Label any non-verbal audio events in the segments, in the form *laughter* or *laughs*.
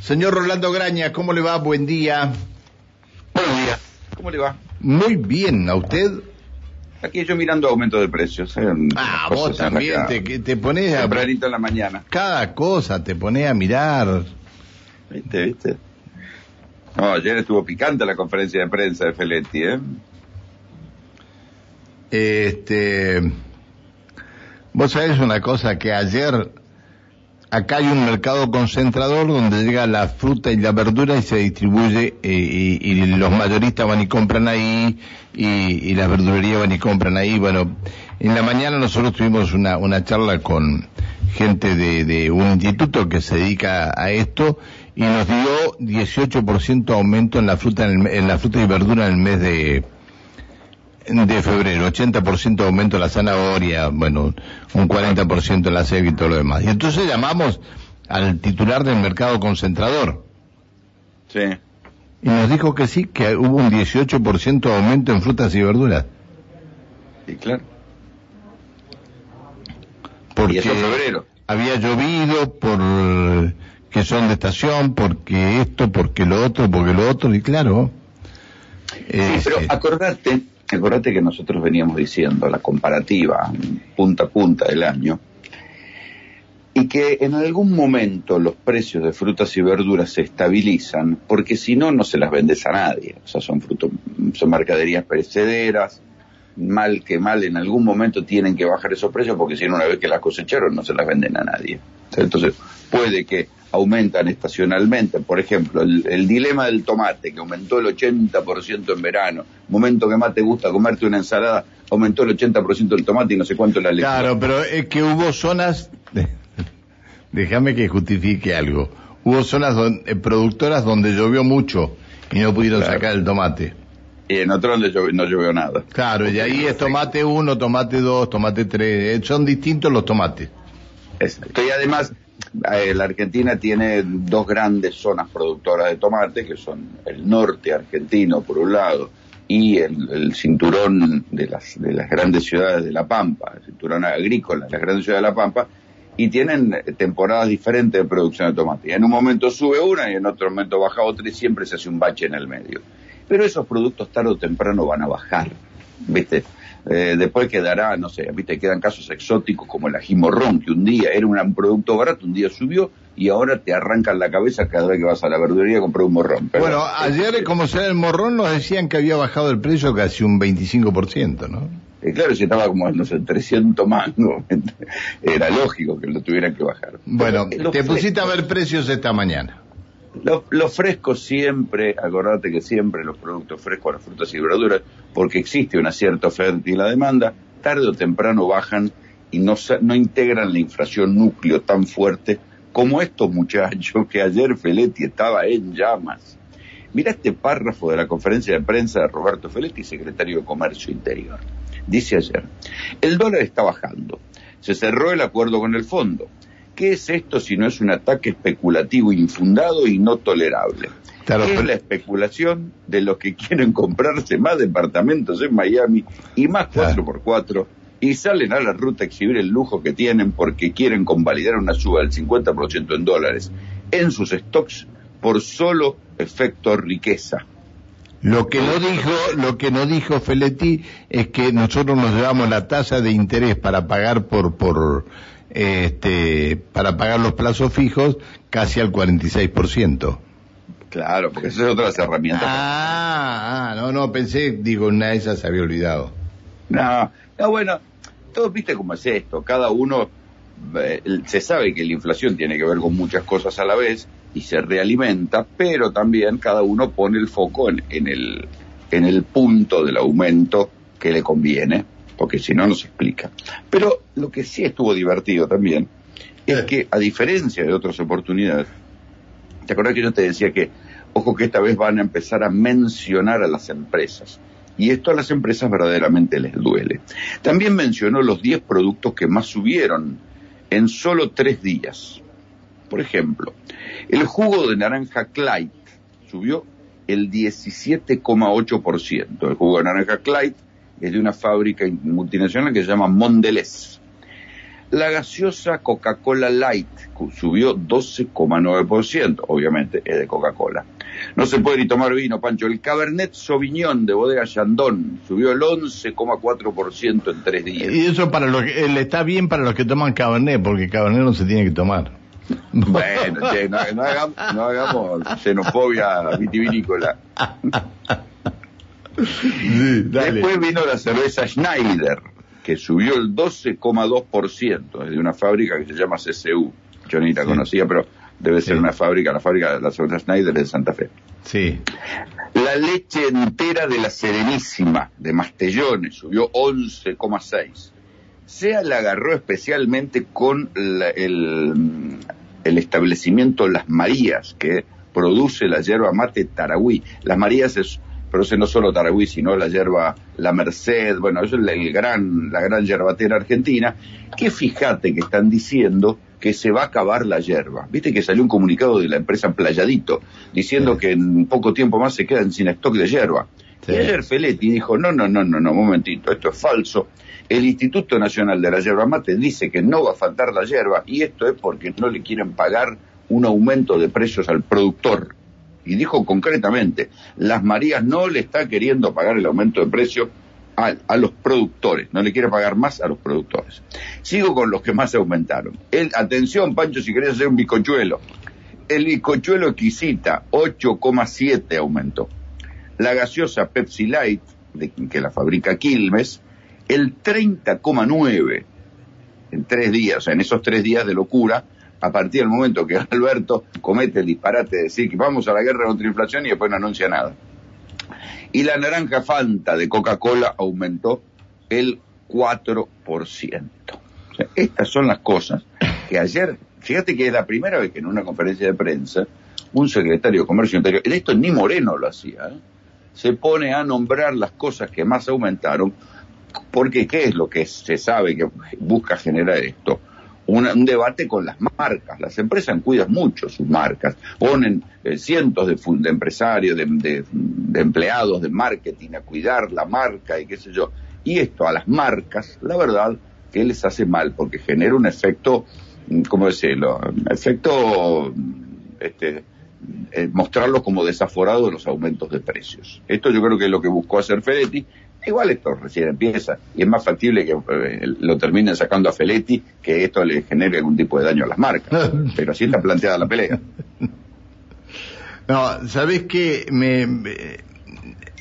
Señor Rolando Graña, ¿cómo le va? Buen día. Buenos días. ¿Cómo le va? Muy bien, ¿a usted? Aquí yo mirando aumento de precios. ¿eh? Ah, vos también te, te pones a... Tempranito en la mañana. Cada cosa te pones a mirar. ¿Viste, viste? No, ayer estuvo picante la conferencia de prensa de Feletti, ¿eh? Este... Vos sabés una cosa, que ayer acá hay un mercado concentrador donde llega la fruta y la verdura y se distribuye eh, y, y los mayoristas van y compran ahí y, y las verdulerías van y compran ahí. Bueno, en la mañana nosotros tuvimos una, una charla con gente de, de un instituto que se dedica a esto y nos dio 18% aumento en la fruta en, el en la fruta y verdura en el mes de de febrero, 80% de aumento en la zanahoria, bueno, un 40% en la cebra y todo lo demás. Y entonces llamamos al titular del mercado concentrador Sí. y nos dijo que sí, que hubo un 18% de aumento en frutas y verduras. Y claro. Porque Y eso en febrero. había llovido, por que son de estación, porque esto, porque lo otro, porque lo otro, y claro. Sí, este, pero acordate, acordate que nosotros veníamos diciendo la comparativa punta a punta del año y que en algún momento los precios de frutas y verduras se estabilizan porque si no no se las vendes a nadie, o sea, son frutos, son mercaderías perecederas, mal que mal en algún momento tienen que bajar esos precios porque si no una vez que las cosecharon no se las venden a nadie. Entonces puede que aumentan estacionalmente, por ejemplo, el, el dilema del tomate que aumentó el 80% en verano, momento que más te gusta comerte una ensalada, aumentó el 80% el tomate y no sé cuánto la lechuga. Claro, pero es que hubo zonas, *laughs* déjame que justifique algo, hubo zonas don- eh, productoras donde llovió mucho y no pudieron Claro. sacar el tomate. Y en otro donde no llovió nada. Claro, y ahí es tomate uno, tomate dos, tomate tres, eh, son distintos los tomates. Exacto. Y además, eh, la Argentina tiene dos grandes zonas productoras de tomate, que son el norte argentino, por un lado, y el, el cinturón de las, de las grandes ciudades de La Pampa, el cinturón agrícola de las grandes ciudades de La Pampa, y tienen temporadas diferentes de producción de tomate. Y en un momento sube una y en otro momento baja otra y siempre se hace un bache en el medio. Pero esos productos tarde o temprano van a bajar, ¿viste? Eh, después quedará, no sé, ¿viste? Quedan casos exóticos como el ají morrón, que un día era un producto barato, un día subió y ahora te arrancan la cabeza cada vez que vas a la verdulería a comprar un morrón. Pero- bueno, ayer, como sea el morrón, nos decían que había bajado el precio casi un 25%, ¿no? Eh, claro, si estaba como, no sé, 300 mangos, *laughs* era lógico que lo tuvieran que bajar. Bueno, Pero, eh, te pusiste a ver precios esta mañana. Los, frescos siempre, acordate que siempre los productos frescos, las frutas y verduras, porque existe una cierta oferta y la demanda, tarde o temprano bajan y no, no integran la inflación núcleo tan fuerte como estos muchachos que ayer Feletti estaba en llamas. Mira este párrafo de la conferencia de prensa de Roberto Feletti, secretario de Comercio Interior. Dice ayer, el dólar está bajando. Se cerró el acuerdo con el fondo. ¿Qué es esto si no es un ataque especulativo infundado y no tolerable? Claro, es pero- la especulación de los que *laughs* quieren comprarse más departamentos en Miami y más Claro. 4x4 y salen a la ruta a exhibir el lujo que tienen porque quieren convalidar una suba del 50% en dólares en sus stocks por solo efecto riqueza. Lo que no dijo, lo que no dijo Feletti es que nosotros nos llevamos la tasa de interés para pagar por, por, este, para pagar los plazos fijos casi al 46%. Claro, porque esa es otra de las herramientas. Ah, ah, no, no, pensé, digo, una de esas se había olvidado. No, no, bueno, todos viste cómo es esto, cada uno eh, se sabe que la inflación tiene que ver con muchas cosas a la vez y se realimenta, pero también cada uno pone el foco en, en el, en el punto del aumento que le conviene, porque si no, no se explica. Pero lo que sí estuvo divertido también es que, a diferencia de otras oportunidades, ¿te acordás que yo te decía que, ojo que esta vez van a empezar a mencionar a las empresas? Y esto a las empresas verdaderamente les duele. También mencionó los 10 productos que más subieron en solo tres días. Por ejemplo, el jugo de naranja Clyde subió el 17,8%. El jugo de naranja Clyde es de una fábrica multinacional que se llama Mondelez. La gaseosa Coca-Cola Light subió 12,9%, obviamente es de Coca-Cola. No se puede ni tomar vino, Pancho. El Cabernet Sauvignon de bodega Chandon subió el 11,4% en tres días. Y eso para los que, le está bien para los que toman Cabernet, porque Cabernet no se tiene que tomar. *laughs* Bueno, che, no, no, hagamos, no hagamos xenofobia vitivinícola. *laughs* Sí. *laughs* Después vino la cerveza Schneider, que subió el 12,2%, es de una fábrica que se llama CCU. Yo ni la Sí. conocía, pero debe ser Sí. una fábrica, la fábrica de la cerveza Schneider de Santa Fe. Sí. La leche entera de la Serenísima, de Mastellones, subió 11,6. SEA la agarró especialmente con la- el, el establecimiento Las Marías, que produce la yerba mate Taragüí. Las Marías es, produce no solo Taragüí, sino la yerba La Merced, bueno, eso es la, el gran, la gran yerbatera argentina, que fíjate que están diciendo que se va a acabar la yerba. Viste que salió un comunicado de la empresa Playadito diciendo Sí. que en poco tiempo más se quedan sin stock de yerba. Sí. Y ayer Feletti dijo, no, no, no, no, no, momentito, esto es falso. El Instituto Nacional de la Yerba Mate dice que no va a faltar la yerba y esto es porque no le quieren pagar un aumento de precios al productor. Y dijo concretamente, Las Marías no le está queriendo pagar el aumento de precio a, a los productores, no le quiere pagar más a los productores. Sigo con los que más aumentaron. El, atención, Pancho, si querés hacer un bizcochuelo. El bizcochuelo exquisita, 8,7 aumentó. La gaseosa Pepsi Light, de, que la fabrica Quilmes, el 30,9 en tres días, o sea, en esos tres días de locura, a partir del momento que *laughs* Alberto comete el disparate de decir que vamos a la guerra contra la inflación y después no anuncia nada. Y la naranja Fanta de Coca-Cola aumentó el 4%. O sea, estas son las cosas que ayer, fíjate que es la primera vez que en una conferencia de prensa, un secretario de Comercio Interior, en esto ni Moreno lo hacía, ¿eh? se pone a nombrar las cosas que más aumentaron, porque ¿qué es lo que se sabe que busca generar esto? Una- un debate con las marcas. Las empresas cuidan mucho sus marcas, ponen eh, cientos de, de empresarios, de, empleados de marketing a cuidar la marca y qué sé yo. Y esto a las marcas, la verdad, que les hace mal, porque genera un efecto, mm, ¿cómo decirlo? Efecto, mm, este, eh, mostrarlo como desaforado de los aumentos de precios. Esto yo creo que es lo que buscó hacer Feletti. Igual esto recién empieza y es más factible que eh, lo terminen sacando a Feletti que esto le genere algún tipo de daño a las marcas. *laughs* Pero así está planteada la pelea. No, ¿sabés qué? Me, me-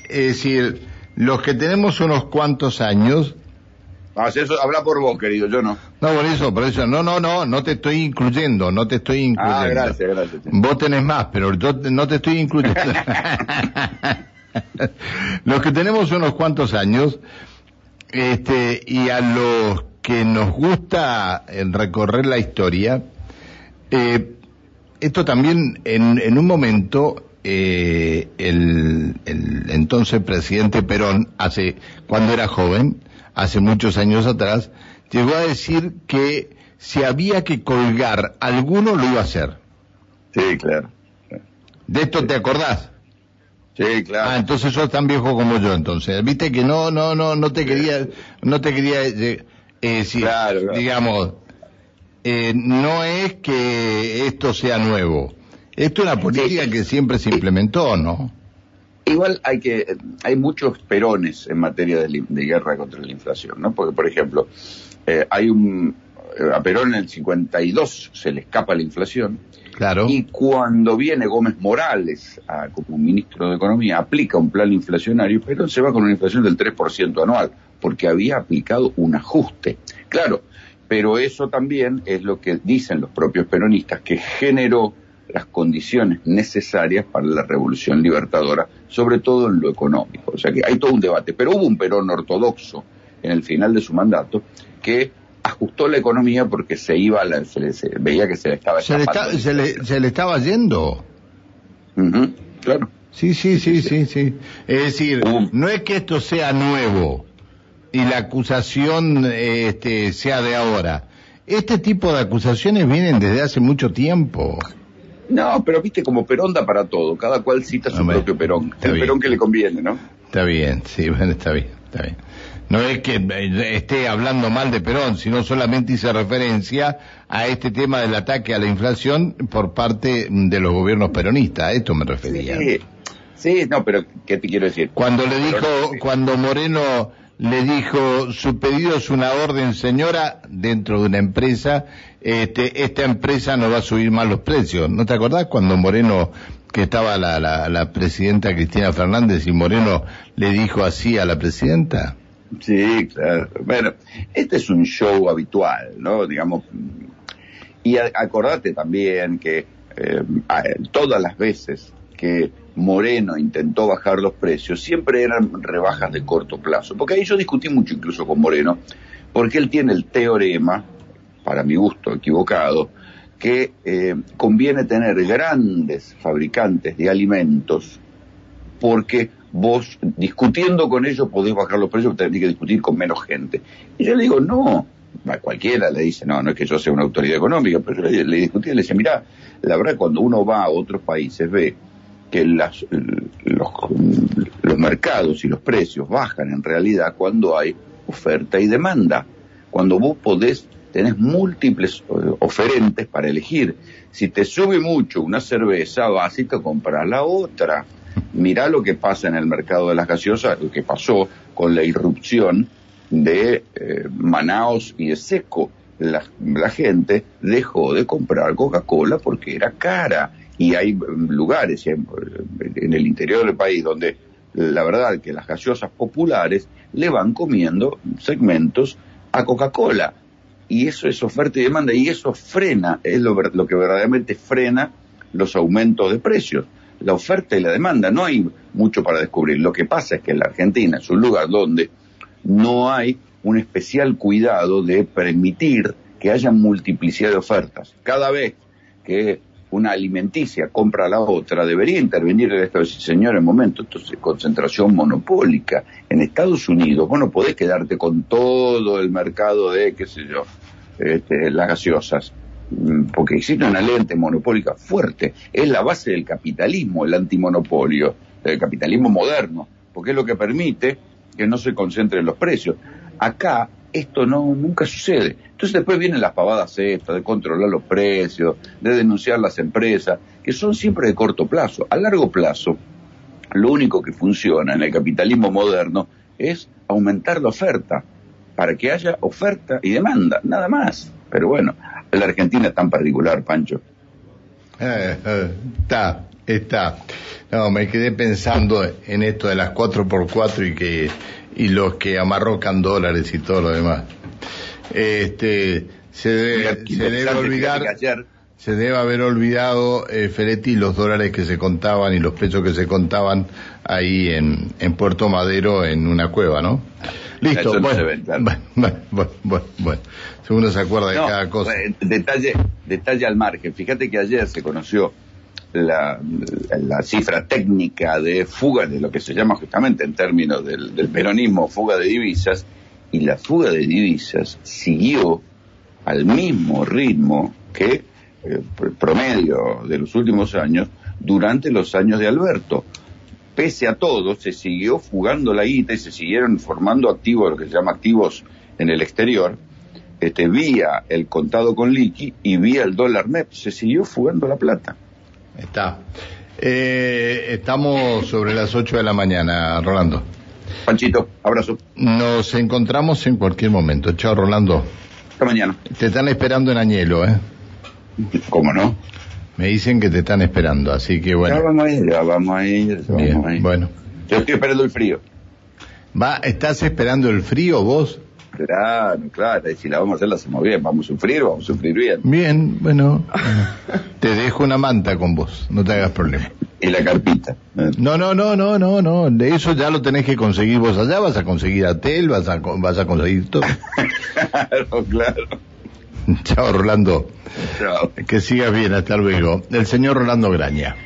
es decir, los que tenemos unos cuantos años, Ah, eso habla por vos, querido, yo no. no, por eso, por eso, no, no, no, no te estoy incluyendo, no te estoy incluyendo. Ah, gracias, gracias. Vos tenés más, pero yo te- no te estoy incluyendo. *laughs* *laughs* *laughs* los que tenemos unos cuantos años, este, y a los que nos gusta eh, recorrer la historia, eh, esto también en, en un momento eh, el, el entonces presidente Perón, hace cuando era joven, hace muchos años atrás, llegó a decir que si había que colgar alguno lo iba a hacer. Sí, claro. ¿De esto te acordás? Sí, claro. Ah, entonces sos tan viejo como yo, entonces. Viste que no, no, no, no te quería, no te quería eh, eh, decir, Claro, claro. digamos, eh, no es que esto sea nuevo. Esto es una política que siempre se implementó, ¿no? Igual hay que hay muchos perones en materia de, guerra contra la inflación, ¿no? Porque, por ejemplo, eh, hay un a Perón en el 52 se le escapa la inflación Claro. y cuando viene Gómez Morales a- como ministro de Economía aplica un plan inflacionario, Perón se va con una inflación del 3% anual porque había aplicado un ajuste. Claro, pero eso también es lo que dicen los propios peronistas que generó las condiciones necesarias para la revolución libertadora, sobre todo en lo económico. O sea que hay todo un debate, pero hubo un Perón ortodoxo en el final de su mandato que ajustó la economía porque se iba a la, se le- se veía que se le estaba Se le, está- se, le, se le estaba yendo. Ujú, claro. Sí, sí, sí, sí, sí. Es decir, no es que esto sea nuevo y la acusación este, sea de ahora. Este tipo de acusaciones vienen desde hace mucho tiempo. No, pero viste como Perón da para todo, cada cual cita su propio Perón, el. Perón que le conviene, ¿no? Está bien, sí, *laughs* bueno, está bien, está bien. No es que eh, esté hablando mal de Perón, sino solamente hice referencia a este tema del ataque a la inflación por parte de los gobiernos peronistas. A esto me refería. Sí, sí, no, pero ¿qué te quiero decir? Cuando le dijo, cuando Moreno le dijo, su pedido es una orden, señora, dentro de una empresa, este, esta empresa no va a subir más los precios. ¿No te acordás cuando Moreno, que estaba la, la, la presidenta Cristina Fernández y Moreno le dijo así a la presidenta? Sí, claro. Bueno, este es un show habitual, ¿no? Digamos, y acordate también que eh, todas las veces que Moreno intentó bajar los precios, siempre eran rebajas de corto plazo. Porque ahí yo discutí mucho incluso con Moreno, porque él tiene el teorema, para mi gusto equivocado, que eh, conviene tener grandes fabricantes de alimentos porque vos discutiendo con ellos podés bajar los precios, tenés que discutir con menos gente. Y yo le digo, no, cualquiera le dice, no, no es que yo sea una autoridad económica, pero le, le discutí, le decía, mira, la verdad cuando uno va a otros países ve que las, los, los mercados y los precios bajan en realidad cuando hay oferta y demanda. Cuando vos podés, tenés múltiples eh, oferentes para elegir. Si te sube mucho una cerveza, vas y te la otra mirá lo que pasa en el mercado de las gaseosas, lo que pasó con la irrupción de eh, Manaos y de Seco. La, gente dejó de comprar Coca-Cola porque era cara. Y hay mm, lugares en, el interior del país donde la verdad que las gaseosas populares le van comiendo segmentos a Coca-Cola. Y eso es oferta y demanda y eso frena, es lo, que verdaderamente frena los aumentos de precios la oferta y la demanda. No hay mucho para descubrir. Lo que pasa es que la Argentina es un lugar donde no hay un especial cuidado de permitir que haya multiplicidad de ofertas. Cada vez que una alimenticia compra la otra, debería intervenir el Estado decir, señor, en momento, entonces concentración monopólica. En Estados Unidos, vos no podés quedarte con todo el mercado de, qué sé yo, este, las gaseosas. Mm, porque existe una lente monopólica fuerte, es la base del capitalismo, el antimonopolio, del capitalismo moderno, porque es lo que permite que no se concentren los precios. Acá esto no nunca sucede. Entonces después vienen las pavadas estas de controlar los precios, de denunciar las empresas, que son siempre de corto plazo. A largo plazo, lo único que funciona en el capitalismo moderno es aumentar la oferta, para que haya oferta y demanda, nada más. Pero bueno, la Argentina es tan particular, Pancho. Eh, eh, está, está. No, me quedé pensando en esto de las 4x4 y que y los que amarrocan dólares y todo lo demás. Este, se debe, se debe olvidar, se debe haber olvidado, eh, Feretti, los dólares que se contaban y los pesos que se contaban ahí en, en Puerto Madero en una cueva, ¿no? Listo, bueno, bueno, bueno, bueno, uno se acuerda de cada cosa. Detalle, detalle al margen. Fíjate que ayer se conoció la, cifra técnica de fuga, de lo que se llama justamente en términos del, del peronismo, fuga de divisas, y la fuga de divisas siguió al mismo ritmo que el eh, promedio de los últimos años durante los años de Alberto pese a todo, se siguió fugando la guita y se siguieron formando activos, lo que se llama activos en el exterior, este, vía el contado con liqui y vía el dólar MEP. Se siguió fugando la plata. Está. Eh, estamos sobre las 8 de la mañana, Rolando. Panchito, abrazo. Nos encontramos en cualquier momento. Chao, Rolando. Hasta mañana. Te están esperando en Añelo, ¿eh? ¿Cómo no? Me dicen que te están esperando, así que bueno. Ya vamos a ir, ya vamos a ir. vamos a ir. Bueno. Yo estoy esperando el frío. Va, ¿Estás esperando el frío vos? Claro, claro, y si la vamos a hacer la hacemos bien, vamos a sufrir, vamos a sufrir bien. Bien, bueno, *laughs* te dejo una manta con vos, no te hagas problema. Y la carpita. No, no, no, no, no, no, de eso ya lo tenés que conseguir vos allá, vas a conseguir a Tel, vas a, vas a conseguir todo. *laughs* claro, claro. Chao, Rolando. Chao. Que sigas bien, hasta luego. El señor Rolando Graña.